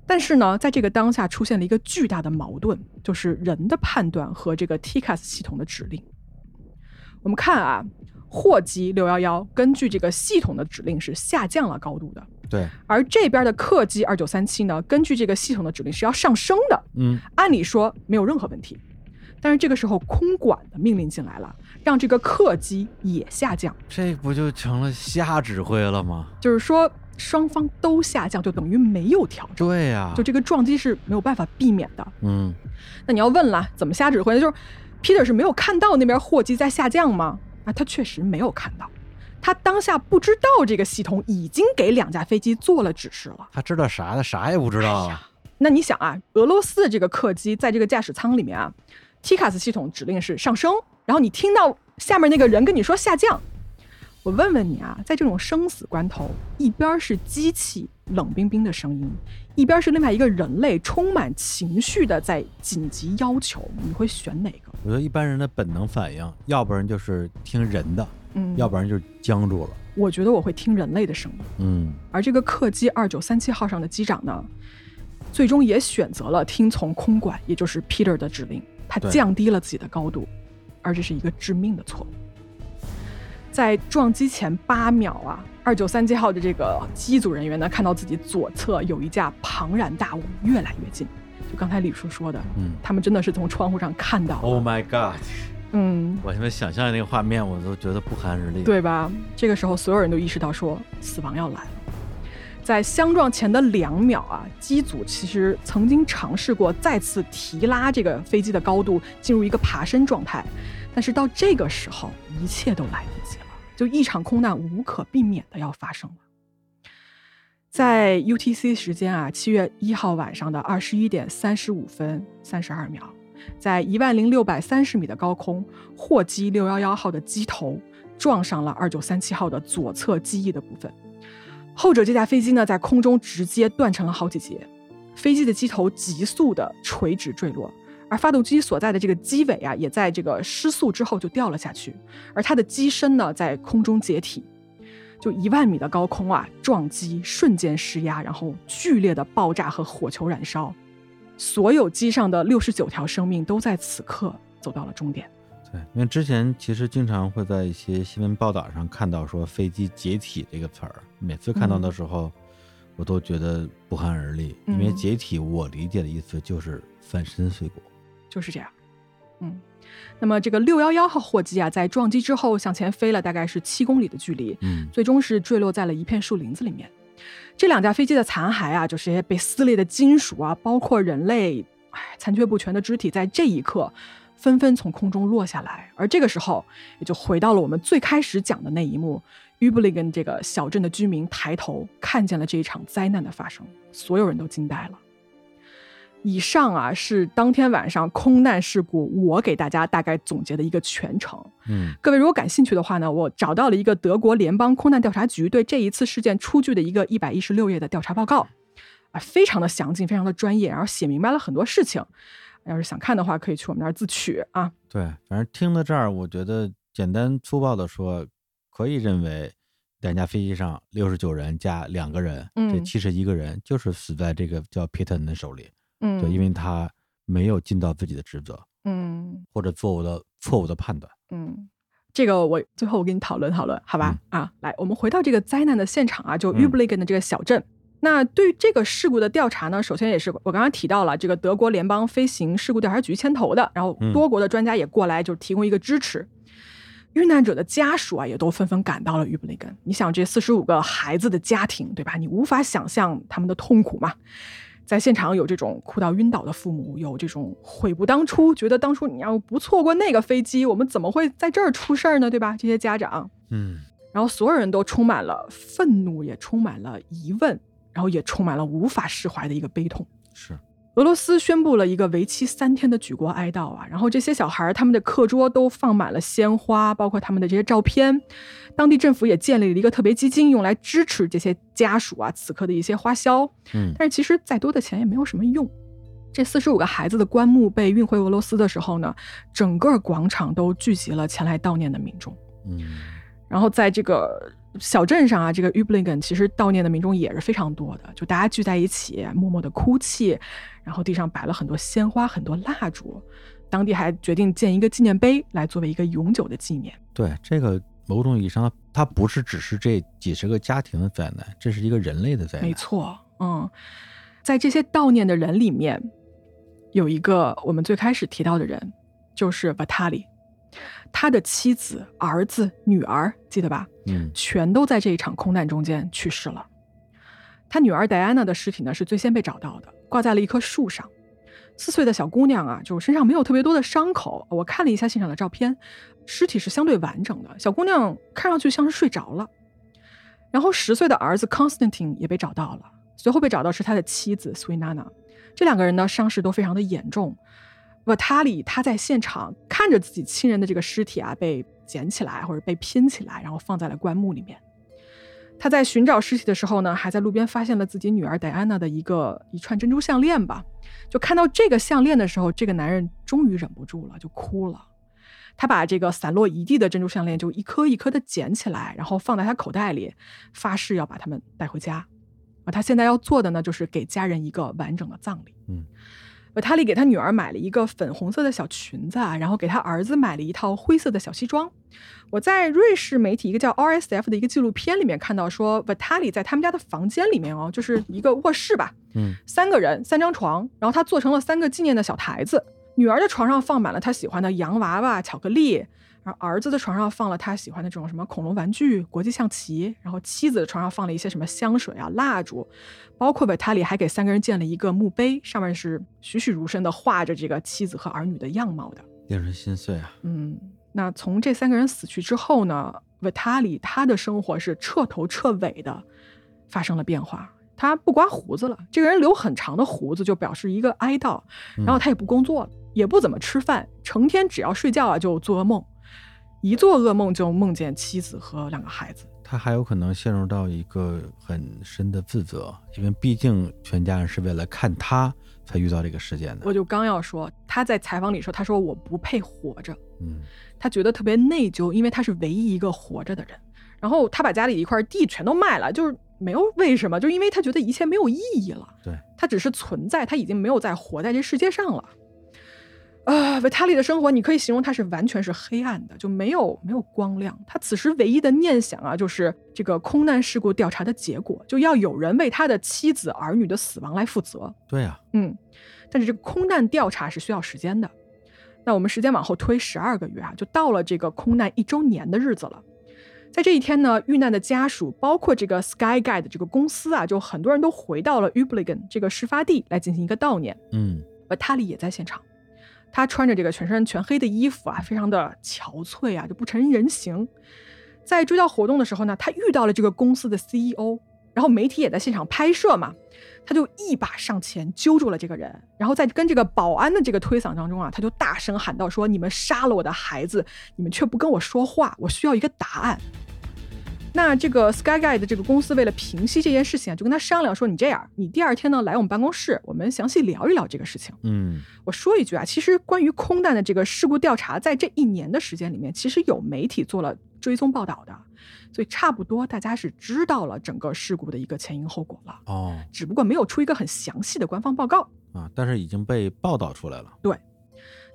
但是呢，在这个当下出现了一个巨大的矛盾，就是人的判断和这个 TCAS 系统的指令。我们看啊，货机六幺幺根据这个系统的指令是下降了高度的，对，而这边的客机二九三七呢，根据这个系统的指令是要上升的，嗯，按理说没有任何问题。但是这个时候空管的命令进来了，让这个客机也下降，这不就成了瞎指挥了吗？就是说双方都下降，就等于没有调整，对呀、就这个撞击是没有办法避免的。嗯，那你要问了，怎么瞎指挥呢？就是 Peter 是没有看到那边货机在下降吗？啊，他确实没有看到，他当下不知道这个系统已经给两架飞机做了指示了。他知道啥？他啥也不知道啊。那你想啊，俄罗斯的这个客机在这个驾驶舱里面啊，TCAS 系统指令是上升，然后你听到下面那个人跟你说下降。我问问你啊，在这种生死关头，一边是机器冷冰冰的声音，一边是另外一个人类充满情绪的在紧急要求，你会选哪个？我觉得一般人的本能反应，要不然就是听人的，嗯，要不然就是僵住了。我觉得我会听人类的声音。嗯，而这个客机二九三七号上的机长呢，最终也选择了听从空管，也就是 Peter 的指令，他降低了自己的高度，而这是一个致命的错误。在撞击前八秒啊，二九三七号的这个机组人员呢，看到自己左侧有一架庞然大物越来越近，就刚才李叔说的，嗯他们真的是从窗户上看到，，Oh my God！嗯，我现在想象那个画面，我都觉得不寒而栗。，对吧？这个时候，所有人都意识到说死亡要来了。在相撞前的两秒啊，机组其实曾经尝试过再次提拉这个飞机的高度，进入一个爬升状态，但是到这个时候，一切都来不及了，就一场空难无可避免的要发生了。在 UTC 时间啊，七月一号晚上的二十一点三十五分三十二秒，在一万零六百三十米的高空，货机六幺幺号的机头撞上了二九三七号的左侧机翼的部分。后者这架飞机呢，在空中直接断成了好几截，飞机的机头急速的垂直坠落，而发动机所在的这个机尾啊，也在这个失速之后就掉了下去，而它的机身呢，在空中解体。就一万米的高空啊，撞击瞬间失压，然后剧烈的爆炸和火球燃烧，所有机上的六十九条生命都在此刻走到了终点。对，因为之前其实经常会在一些新闻报道上看到说飞机解体这个词儿，每次看到的时候，我都觉得不寒而栗，因为嗯解体我理解的意思就是粉身碎骨。就是这样。嗯，那么这个六幺幺号货机啊，在撞击之后向前飞了大概是七公里的距离，嗯，最终是坠落在了一片树林子里面。这两架飞机的残骸啊，就是这些被撕裂的金属啊，包括人类唉残缺不全的肢体，在这一刻纷纷从空中落下来。而这个时候，也就回到了我们最开始讲的那一幕 u b l i g e n 这个小镇的居民抬头看见了这一场灾难的发生，所有人都惊呆了。以上啊是当天晚上空难事故，我给大家大概总结的一个全程。嗯各位如果感兴趣的话呢，我找到了一个德国联邦空难调查局对这一次事件出具的一个一百一十六页的调查报告，啊，非常的详尽，非常的专业，然后写明白了很多事情。要是想看的话，可以去我们那儿自取啊。对，反正听到这儿，我觉得简单粗暴的说，可以认为两架飞机上六十九人加两个人，这嗯七十一个人就是死在这个叫 Peter 的手里。嗯对，因为他没有尽到自己的职责，嗯或者做我的错误的判断。嗯，这个我最后我跟你讨论讨论，好吧？啊，来，我们回到这个灾难的现场啊，就 u b l i g e n 的这个小镇。那对于这个事故的调查呢，首先也是我刚刚提到了，这个德国联邦飞行事故调查局牵头的，然后嗯多国的专家也过来，就提供一个支持。遇难者的家属啊，也都纷纷赶到了 i g e n 你想，这四十五个孩子的家庭，对吧？你无法想象他们的痛苦嘛。在现场有这种哭到晕倒的父母，有这种悔不当初，觉得当初你要不错过那个飞机，我们怎么会在这儿出事儿呢？对吧？这些家长，嗯然后所有人都充满了愤怒，也充满了疑问，然后也充满了无法释怀的一个悲痛。是，俄罗斯宣布了一个为期三天的举国哀悼啊，然后这些小孩儿他们的课桌都放满了鲜花，包括他们的这些照片。当地政府也建立了一个特别基金，用来支持这些家属啊此刻的一些花销。嗯但是其实再多的钱也没有什么用。这四十五个孩子的棺木被运回俄罗斯的时候呢，整个广场都聚集了前来悼念的民众。嗯然后在这个小镇上啊，这个 u b l i g e n 其实悼念的民众也是非常多的，就大家聚在一起，默默的哭泣，然后地上摆了很多鲜花、很多蜡烛，当地还决定建一个纪念碑来作为一个永久的纪念。对，这个某种意义上，它不是只是这几十个家庭的灾难，这是一个人类的灾难。没，错，嗯，在这些悼念的人里面，有一个我们最开始提到的人，就是 Vatali，他的妻子、儿子、女儿，记得吧？嗯全都在这一场空难中间去世了。他女儿戴安娜的尸体呢是最先被找到的，挂在了一棵树上。四岁的小姑娘啊，就身上没有特别多的伤口。我看了一下现场的照片，尸体是相对完整的。小姑娘看上去像是睡着了。然后十岁的儿子 Constantine 也被找到了，随后被找到是他的妻子 s w i n a n a 这两个人呢伤势都非常的严重。瓦塔里他在现场看着自己亲人的这个尸体啊被捡起来或者被拼起来，然后放在了棺木里面。他在寻找尸体的时候呢，还在路边发现了自己女儿戴安娜的一个一串珍珠项链吧。就看到这个项链的时候，这个男人终于忍不住了，就哭了。他把这个散落一地的珍珠项链就一颗一颗的捡起来，然后放在他口袋里，发誓要把它们带回家。啊，他现在要做的呢，就是给家人一个完整的葬礼。嗯。瓦塔里给他女儿买了一个粉红色的小裙子啊，然后给他儿子买了一套灰色的小西装。我在瑞士媒体一个叫 RSF 的一个纪录片里面看到，说瓦塔里在他们家的房间里面哦，就是一个卧室吧，嗯，三个人，三张床，然后他做成了三个纪念的小台子。女儿的床上放满了她喜欢的洋娃娃、巧克力。然后儿子的床上放了他喜欢的这种什么恐龙玩具、国际象棋，然后妻子的床上放了一些什么香水啊、蜡烛，包括维塔里还给三个人建了一个墓碑，上面是栩栩如生的画着这个妻子和儿女的样貌的，令人心碎啊。嗯，那从这三个人死去之后呢，维塔里他的生活是彻头彻尾的发生了变化，他不刮胡子了，这个人留很长的胡子就表示一个哀悼，然后他也不工作了，也不怎么吃饭，成天只要睡觉啊就做噩梦。一做噩梦就梦见妻子和两个孩子，他还有可能陷入到一个很深的自责，因为毕竟全家人是为了看他才遇到这个事件的。我就刚要说，他在采访里说，他说我不配活着，嗯，他觉得特别内疚，因为他是唯一一个活着的人。然后他把家里一块地全都卖了，就是没有为什么，就因为他觉得一切没有意义了。对他只是存在，他已经没有再活在这世界上了。啊，维塔里的生活，你可以形容他是完全是黑暗的，就没有没有光亮。他此时唯一的念想啊，就是这个空难事故调查的结果，就要有人为他的妻子儿女的死亡来负责。对呀，嗯，但是这个空难调查是需要时间的。那我们时间往后推十二个月啊，就到了这个空难一周年的日子了。在这一天呢，遇难的家属，包括这个 Sky Guide 这个公司啊，就很多人都回到了 u b l i g e n 这个事发地来进行一个悼念。嗯，维塔里也在现场。他穿着这个全身全黑的衣服啊，非常的憔悴啊，就不成人形。在追悼活动的时候呢，他遇到了这个公司的 CEO，然后媒体也在现场拍摄嘛，他就一把上前揪住了这个人，然后在跟这个保安的这个推搡当中啊，他就大声喊道：“说你们杀了我的孩子，你们却不跟我说话，我需要一个答案。”那这个 Sky Guide 的这个公司为了平息这件事情啊，就跟他商量说：“你这样，你第二天呢来我们办公室，我们详细聊一聊这个事情。”嗯，我说一句啊，其实关于空难的这个事故调查，在这一年的时间里面，其实有媒体做了追踪报道的，所以差不多大家是知道了整个事故的一个前因后果了。哦，只不过没有出一个很详细的官方报告啊，但是已经被报道出来了。对。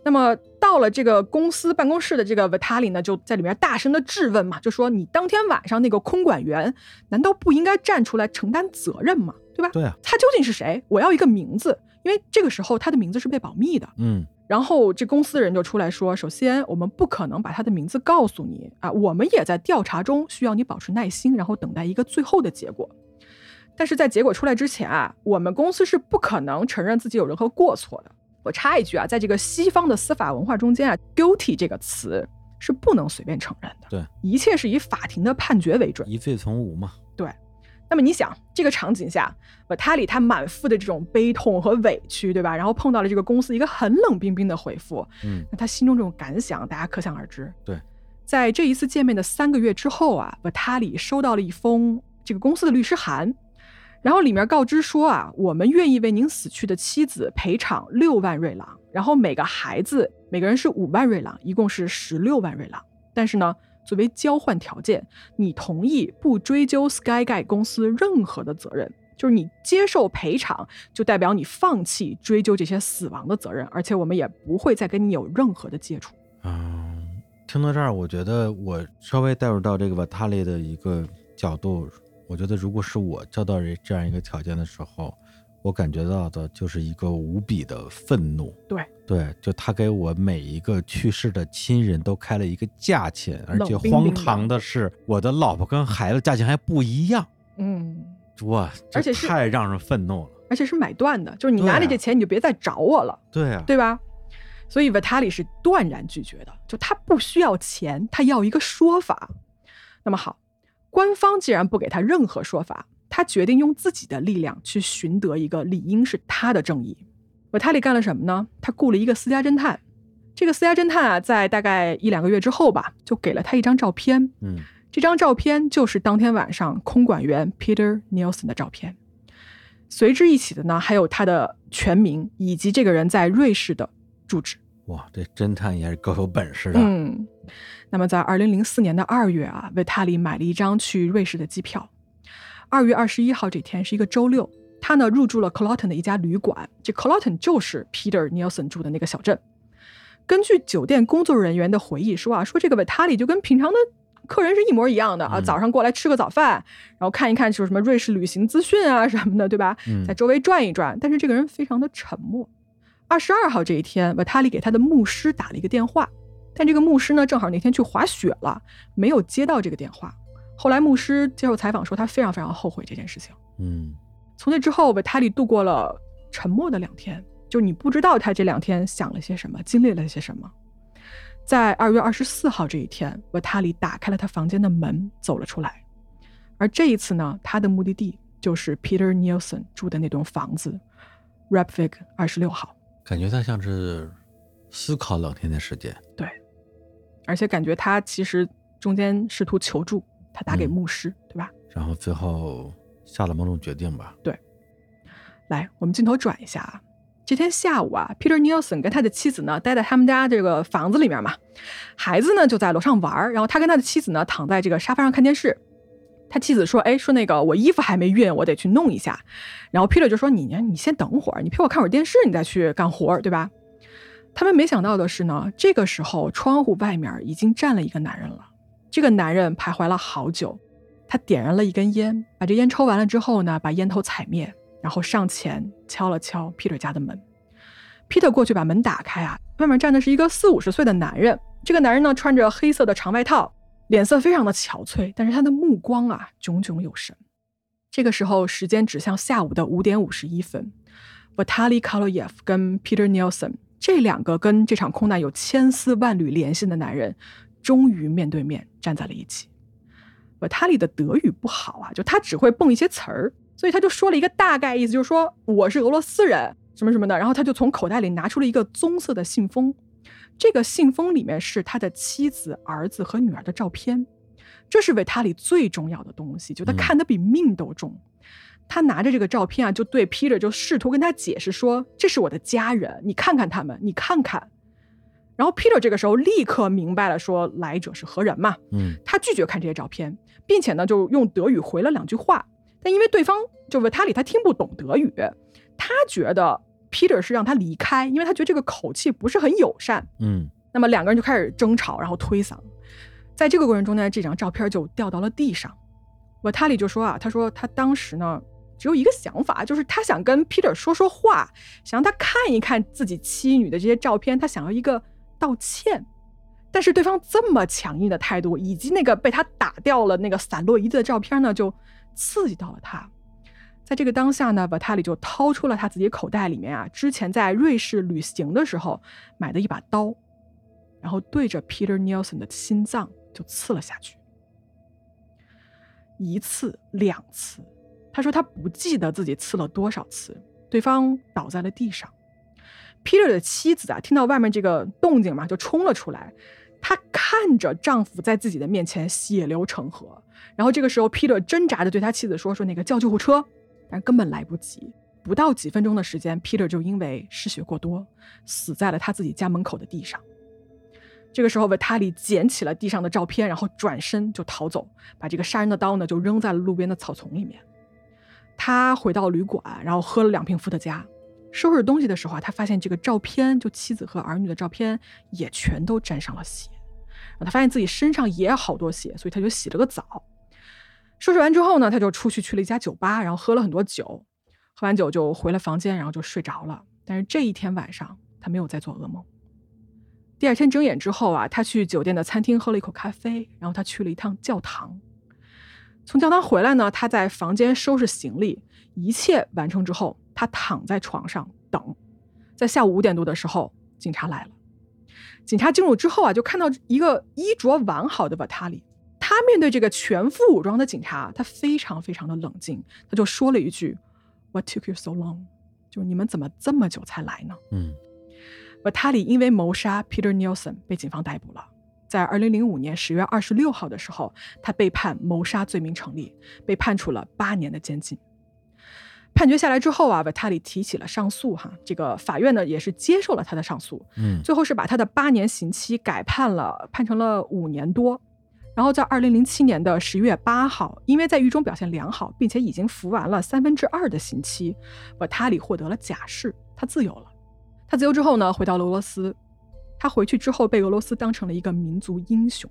那么到了这个公司办公室的这个维塔里呢，就在里面大声的质问嘛，就说你当天晚上那个空管员难道不应该站出来承担责任吗？对吧？对啊，他究竟是谁？我要一个名字，因为这个时候他的名字是被保密的。嗯，然后这公司人就出来说，首先我们不可能把他的名字告诉你啊，我们也在调查中，需要你保持耐心，然后等待一个最后的结果。但是在结果出来之前啊，我们公司是不可能承认自己有任何过错的。我插一句啊，在这个西方的司法文化中间啊，guilty 这个词是不能随便承认的。对，一切是以法庭的判决为准，疑罪从无嘛。对。那么你想，这个场景下，瓦塔里他满腹的这种悲痛和委屈，对吧？然后碰到了这个公司一个很冷冰冰的回复，嗯，那他心中这种感想，大家可想而知。对，在这一次见面的三个月之后啊，瓦塔里收到了一封这个公司的律师函。然后里面告知说啊，我们愿意为您死去的妻子赔偿六万瑞郎，然后每个孩子每个人是五万瑞郎，一共是十六万瑞郎。但是呢，作为交换条件，你同意不追究 Sky Guy 公司任何的责任，就是你接受赔偿，就代表你放弃追究这些死亡的责任，而且我们也不会再跟你有任何的接触。嗯，听到这儿，我觉得我稍微带入到这个瓦塔利的一个角度。我觉得，如果是我交到这这样一个条件的时候，我感觉到的就是一个无比的愤怒。对对，就他给我每一个去世的亲人都开了一个价钱，而且荒唐的是，我的老婆跟孩子价钱还不一样。嗯，哇，而且太让人愤怒了。而且是买断的，就是你拿对啊着这钱你就别再找我了，对啊，对吧？所以 Vitali 是断然拒绝的，就他不需要钱，他要一个说法。那么好，官方既然不给他任何说法，他决定用自己的力量去寻得一个理应是他的正义。Vitali 干了什么呢？他雇了一个私家侦探。这个私家侦探啊，在大概一两个月之后吧，就给了他一张照片。嗯这张照片就是当天晚上空管员 Peter Nielsen 的照片。随之一起的呢，还有他的全名以及这个人在瑞士的住址。哇，这侦探也是够有本事的。嗯，那么在二零零四年的二月啊，维塔里买了一张去瑞士的机票。二月二十一号这天是一个周六，他呢入住了 Coloton 的一家旅馆。这 Coloton 就是 Peter Nielsen 住的那个小镇。根据酒店工作人员的回忆说啊，说这个维塔里就跟平常的客人是一模一样的啊，嗯早上过来吃个早饭，然后看一看就是什么瑞士旅行资讯啊什么的，对吧？嗯在周围转一转。但是这个人非常的沉默。二十二号这一天，维塔里给他的牧师打了一个电话，但这个牧师呢，正好那天去滑雪了，没有接到这个电话。后来牧师接受采访说，他非常非常后悔这件事情。嗯从那之后，维塔里度过了沉默的两天，就你不知道他这两天想了些什么，经历了些什么。在二月二十四号这一天，维塔里打开了他房间的门，走了出来。而这一次呢，他的目的地就是 Peter Nielsen 住的那栋房子 r a p v i g 二十六号。感觉他像是思考两天的时间。对，而且感觉他其实中间试图求助，他打给嗯牧师，对吧？然后最后下了某种决定吧。对来，我们镜头转一下啊。这天下午啊，Peter Nielsen 跟他的妻子呢待在他们家这个房子里面嘛，孩子呢就在楼上玩儿，然后他跟他的妻子呢躺在这个沙发上看电视。他妻子说：“哎，说那个我衣服还没熨，我得去弄一下。”然后 Peter 就说：“你你先等会儿，你陪我看会儿电视，你再去干活儿，对吧？”他们没想到的是呢，这个时候窗户外面已经站了一个男人了。这个男人徘徊了好久，他点燃了一根烟，把这烟抽完了之后呢，把烟头踩灭，然后上前敲了敲 Peter 家的门。Peter 过去把门打开啊，外面站的是一个四五十岁的男人。这个男人呢，穿着黑色的长外套，脸色非常的憔悴，但是他的目光啊炯炯有神。这个时候，时间指向下午的五点五十一分，Vitaly Kaloyev 跟 Peter Nielsen 这两个跟这场空难有千丝万缕联系的男人，终于面对面站在了一起。Vitaly 的德语不好啊，就他只会蹦一些词儿，所以他就说了一个大概意思，就是说我是俄罗斯人什么什么的。然后他就从口袋里拿出了一个棕色的信封，这个信封里面是他的妻子、儿子和女儿的照片。这是维塔里最重要的东西，就他嗯看得比命都重。他拿着这个照片啊，就对 Peter 就试图跟他解释说：“这是我的家人，你看看他们，你看看。”然后 Peter 这个时候立刻明白了，说来者是何人嘛。嗯他拒绝看这些照片，并且呢，就用德语回了两句话。但因为对方就维塔里他听不懂德语，他觉得 Peter 是让他离开，因为他觉得这个口气不是很友善。嗯那么两个人就开始争吵，然后推搡。在这个过程中呢，这张照片就掉到了地上。维塔里就说啊，他说他当时呢只有一个想法，就是他想跟 Peter 说说话，想让他看一看自己妻女的这些照片，他想要一个道歉。但是对方这么强硬的态度，以及那个被他打掉了那个散落一地的照片呢，就刺激到了他。在这个当下呢，瓦塔里就掏出了他自己口袋里面啊，之前在瑞士旅行的时候买的一把刀，然后对着 Peter Nielsen 的心脏就刺了下去。一次、两次，他说他不记得自己刺了多少次。对方倒在了地上。Peter 的妻子啊，听到外面这个动静嘛，就冲了出来。她看着丈夫在自己的面前血流成河，然后这个时候，Peter 挣扎着对他妻子说：“说那个叫救护车。”但根本来不及。不到几分钟的时间，Peter 就因为失血过多，死在了他自己家门口的地上。这个时候，维塔里捡起了地上的照片，然后转身就逃走，把这个杀人的刀呢就扔在了路边的草丛里面。他回到旅馆，然后喝了两瓶伏特加。收拾东西的时候啊，他发现这个照片，就妻子和儿女的照片，也全都沾上了血。然后他发现自己身上也好多血，所以他就洗了个澡。收拾完之后呢，他就出去去了一家酒吧，然后喝了很多酒。喝完酒就回了房间，然后就睡着了。但是这一天晚上，他没有再做噩梦。第二天睁眼之后啊，他去酒店的餐厅喝了一口咖啡，然后他去了一趟教堂。从教堂回来呢，他在房间收拾行李，一切完成之后，他躺在床上等。在下午五点多的时候，警察来了。警察进入之后啊，就看到一个衣着完好的瓦塔里。他面对这个全副武装的警察，他非常非常的冷静，他就说了一句：“What took you so long？” 就是你们怎么这么久才来呢？嗯，瓦塔里因为谋杀 Peter Nielsen 被警方逮捕了。在二零零五年十月二十六号的时候，他被判谋杀罪名成立，被判处了八年的监禁。判决下来之后啊，瓦塔里提起了上诉，哈，这个法院呢也是接受了他的上诉，嗯，最后是把他的八年刑期改判了，判成了五年多。然后在二零零七年的十月八号，因为在狱中表现良好，并且已经服完了三分之二的刑期，瓦塔里获得了假释，他自由了。他自由之后呢，回到了俄罗斯。他回去之后被俄罗斯当成了一个民族英雄，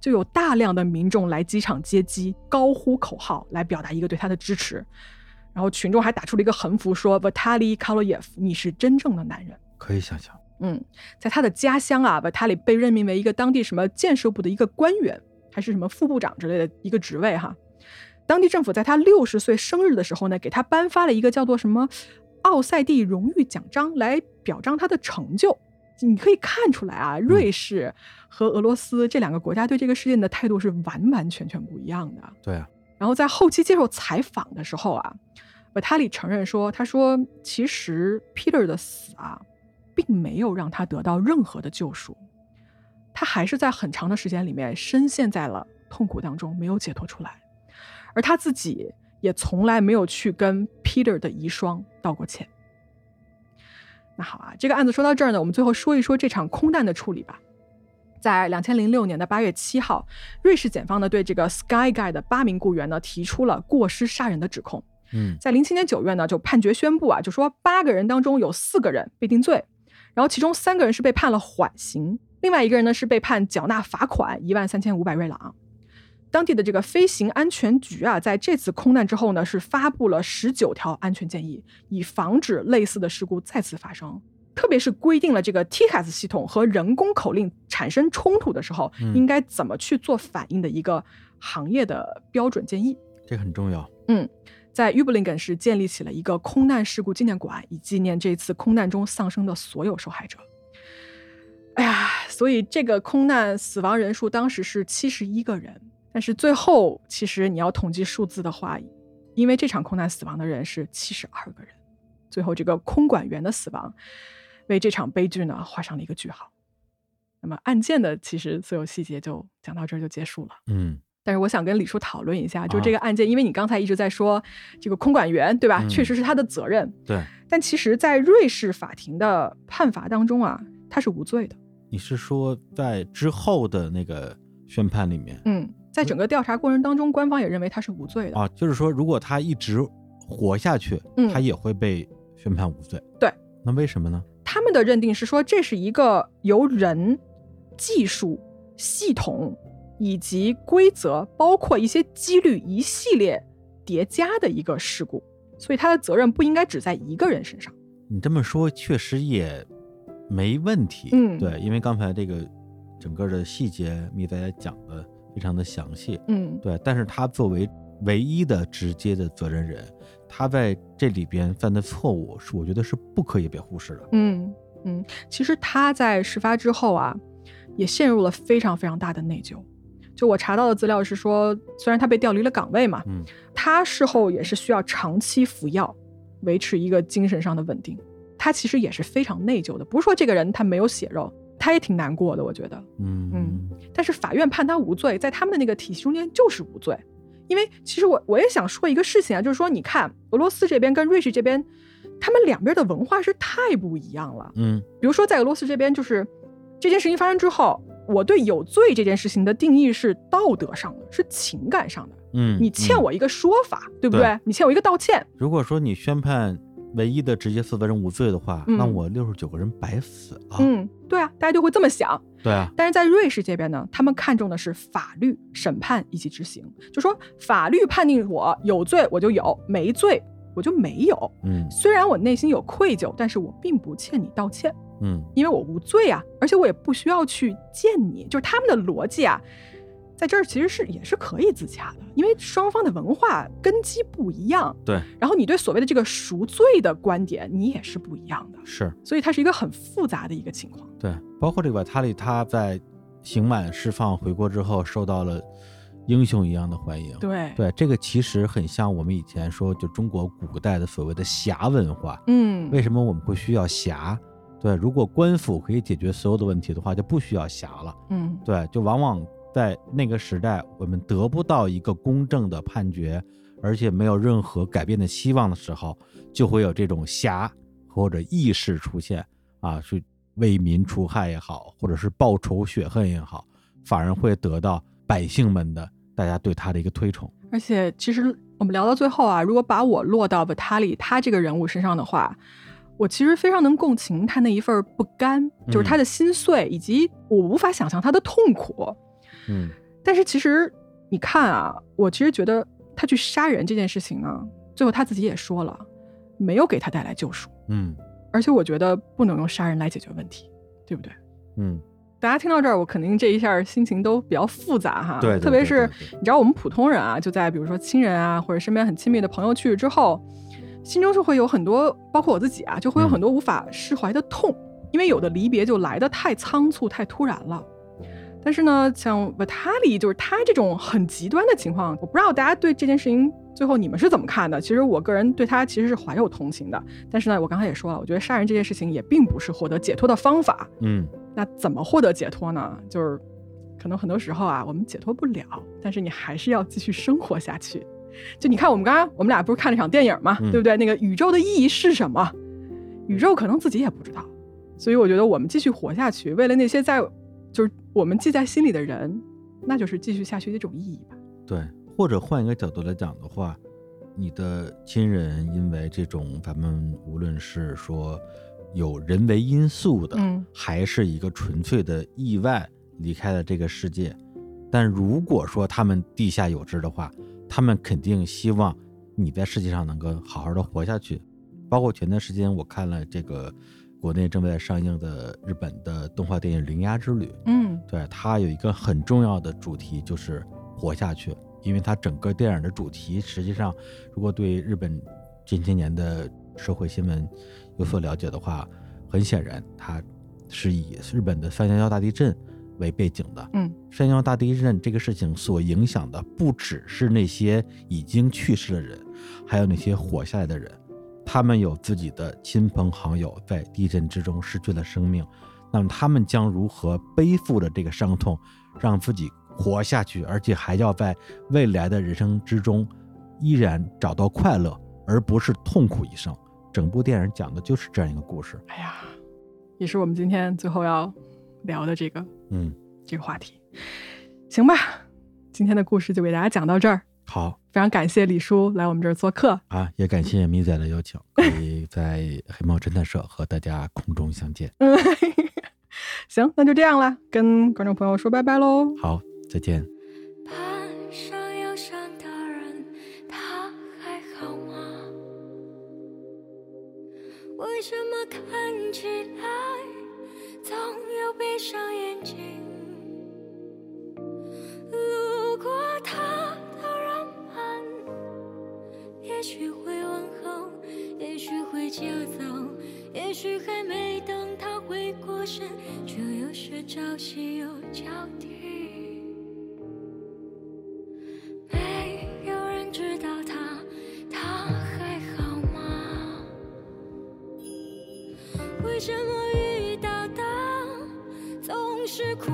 就有大量的民众来机场接机，高呼口号来表达一个对他的支持。然后群众还打出了一个横幅，说 “Vitaly Kaloyev，你是真正的男人。”可以想象。嗯，在他的家乡啊，，Vitali 被任命为一个当地什么建设部的一个官员，还是什么副部长之类的一个职位哈。当地政府在他六十岁生日的时候呢，给他颁发了一个叫做什么奥赛蒂荣誉奖章，来表彰他的成就。你可以看出来啊，瑞士和俄罗斯这两个国家对这个事件的态度是完完全全不一样的。对啊。然后在后期接受采访的时候啊，瓦塔里承认说，他说其实 Peter 的死啊。并没有让他得到任何的救赎，他还是在很长的时间里面深陷在了痛苦当中，没有解脱出来。而他自己也从来没有去跟 Peter 的遗孀道过歉。那好啊，这个案子说到这儿呢，我们最后说一说这场空难的处理吧。在两千零六年的八月七号，瑞士检方呢对这个 Sky Guy 的八名雇员呢提出了过失杀人的指控。嗯，在零七年九月呢就判决宣布啊，就说八个人当中有四个人被定罪。然后其中三个人是被判了缓刑，另外一个人呢是被判缴纳罚款一万三千五百瑞郎。当地的这个飞行安全局啊，在这次空难之后呢，是发布了十九条安全建议，以防止类似的事故再次发生。特别是规定了这个 TCAS 系统和人工口令产生冲突的时候，应该怎么去做反应的一个行业的标准建议。这很重要。嗯。在 u b l i n g e n 是建立起了一个空难事故纪念馆，以纪念这次空难中丧生的所有受害者。哎呀，所以这个空难死亡人数当时是七十一个人，但是最后其实你要统计数字的话，因为这场空难死亡的人是七十二个人，最后这个空管员的死亡为这场悲剧呢画上了一个句号。那么案件的其实所有细节就讲到这儿就结束了。嗯。但是我想跟李叔讨论一下，就这个案件，因为你刚才一直在说这个空管员，对吧？确实是他的责任。对。但其实，在瑞士法庭的判罚当中啊，他是无罪的。你是说在之后的那个宣判里面？嗯，在整个调查过程当中，官方也认为他是无罪的啊。就是说，如果他一直活下去，他也会被宣判无罪。对。那为什么呢？他们的认定是说，这是一个由人、技术、系统。以及规则，包括一些几率一系列叠加的一个事故，所以他的责任不应该只在一个人身上。你这么说确实也没问题，嗯，对，因为刚才这个整个的细节米仔讲的非常的详细，嗯，对。但是他作为唯一的直接的责任人，他在这里边犯的错误是我觉得是不可以被忽视的。嗯嗯，其实他在事发之后啊，也陷入了非常非常大的内疚。就我查到的资料是说，虽然他被调离了岗位嘛，嗯，他事后也是需要长期服药，维持一个精神上的稳定。他其实也是非常内疚的，不是说这个人他没有血肉，他也挺难过的，我觉得，嗯嗯。但是法院判他无罪，在他们的那个体系中间就是无罪，因为其实我我也想说一个事情啊，就是说你看俄罗斯这边跟瑞士这边，他们两边的文化是太不一样了，嗯。比如说在俄罗斯这边，就是这件事情发生之后。我对有罪这件事情的定义是道德上的，是情感上的。嗯，你欠我一个说法，对不对？你欠我一个道歉。如果说你宣判唯一的直接负责人无罪的话，那我六十九个人白死了。嗯，对啊，大家就会这么想。对啊。但是在瑞士这边呢，他们看重的是法律、审判以及执行，就说法律判定我有罪，我就有；没罪，我就没有。嗯，虽然我内心有愧疚，但是我并不欠你道歉。嗯，因为我无罪啊，而且我也不需要去见你，就是他们的逻辑啊，在这儿其实是也是可以自洽的，因为双方的文化根基不一样，对，然后你对所谓的这个赎罪的观点，你也是不一样的，是所以它是一个很复杂的一个情况。对，包括这个瓦塔利他在刑满释放回国之后，受到了英雄一样的欢迎。对，对，这个其实很像我们以前说，就中国古代的所谓的侠文化。嗯，为什么我们会需要侠？对，如果官府可以解决所有的问题的话，就不需要侠了。嗯，对，就往往在那个时代，我们得不到一个公正的判决，而且没有任何改变的希望的时候，就会有这种侠或者义士出现啊，去为民除害也好，或者是报仇雪恨也好，反而会得到百姓们的大家对他的一个推崇。而且其实我们聊到最后啊，如果把我落到 Vitali 他这个人物身上的话，我其实非常能共情他那一份不甘，就是他的心碎，以及我无法想象他的痛苦。嗯但是其实你看啊，我其实觉得他去杀人这件事情呢，最后他自己也说了，没有给他带来救赎，嗯而且我觉得不能用杀人来解决问题，对不对？嗯，大家听到这儿，我肯定这一下心情都比较复杂哈。对对对特别是你知道，我们普通人啊，就在比如说亲人啊，或者身边很亲密的朋友去世之后，心中就会有很多，包括我自己啊，就会有嗯很多无法释怀的痛，因为有的离别就来的太仓促、太突然了。但是呢，像 Vitali 就是他这种很极端的情况，我不知道大家对这件事情最后你们是怎么看的？其实我个人对他其实是怀有同情的，但是呢，我刚才也说了，我觉得杀人这件事情也并不是获得解脱的方法。嗯那怎么获得解脱呢？就是可能很多时候啊，我们解脱不了，但是你还是要继续生活下去。就你看，我们刚刚我们俩不是看了场电影嘛，嗯对不对？那个宇宙的意义是什么？宇宙可能自己也不知道，所以我觉得我们继续活下去，为了那些在就是我们记在心里的人，那就是继续下去的一种意义吧。对，或者换一个角度来讲的话，你的亲人因为这种咱们无论是说有人为因素的，嗯还是一个纯粹的意外离开了这个世界，但如果说他们地下有知的话，他们肯定希望你在世界上能够好好的活下去。包括前段时间我看了这个国内正在上映的日本的动画电影《铃芽之旅》，嗯。对，它有一个很重要的主题就是活下去，因为它整个电影的主题，实际上如果对日本近些年的社会新闻有所了解的话，很显然它是以日本的三幺幺大地震为背景的。嗯三幺幺大地震这个事情所影响的不只是那些已经去世的人，还有那些活下来的人，他们有自己的亲朋好友在地震之中失去了生命，那么他们将如何背负着这个伤痛，让自己活下去，而且还要在未来的人生之中依然找到快乐，而不是痛苦一生。整部电影讲的就是这样一个故事。哎呀，也是我们今天最后要聊的这个嗯，这个话题。行吧，今天的故事就给大家讲到这儿。好非常感谢李叔来我们这儿做客。啊，也感谢米仔的邀请，可以在黑猫侦探社和大家空中相见。嗯，(laughs) 行，那就这样了，跟观众朋友说拜拜喽。好，再见。攀上忧伤的人，他还好吗？为什么看起来总有闭上眼睛？也许会问候，也许会就走，也许还没等他回过神，就又是朝夕又交替。没有人知道他，他还好吗？为什么遇到的总是苦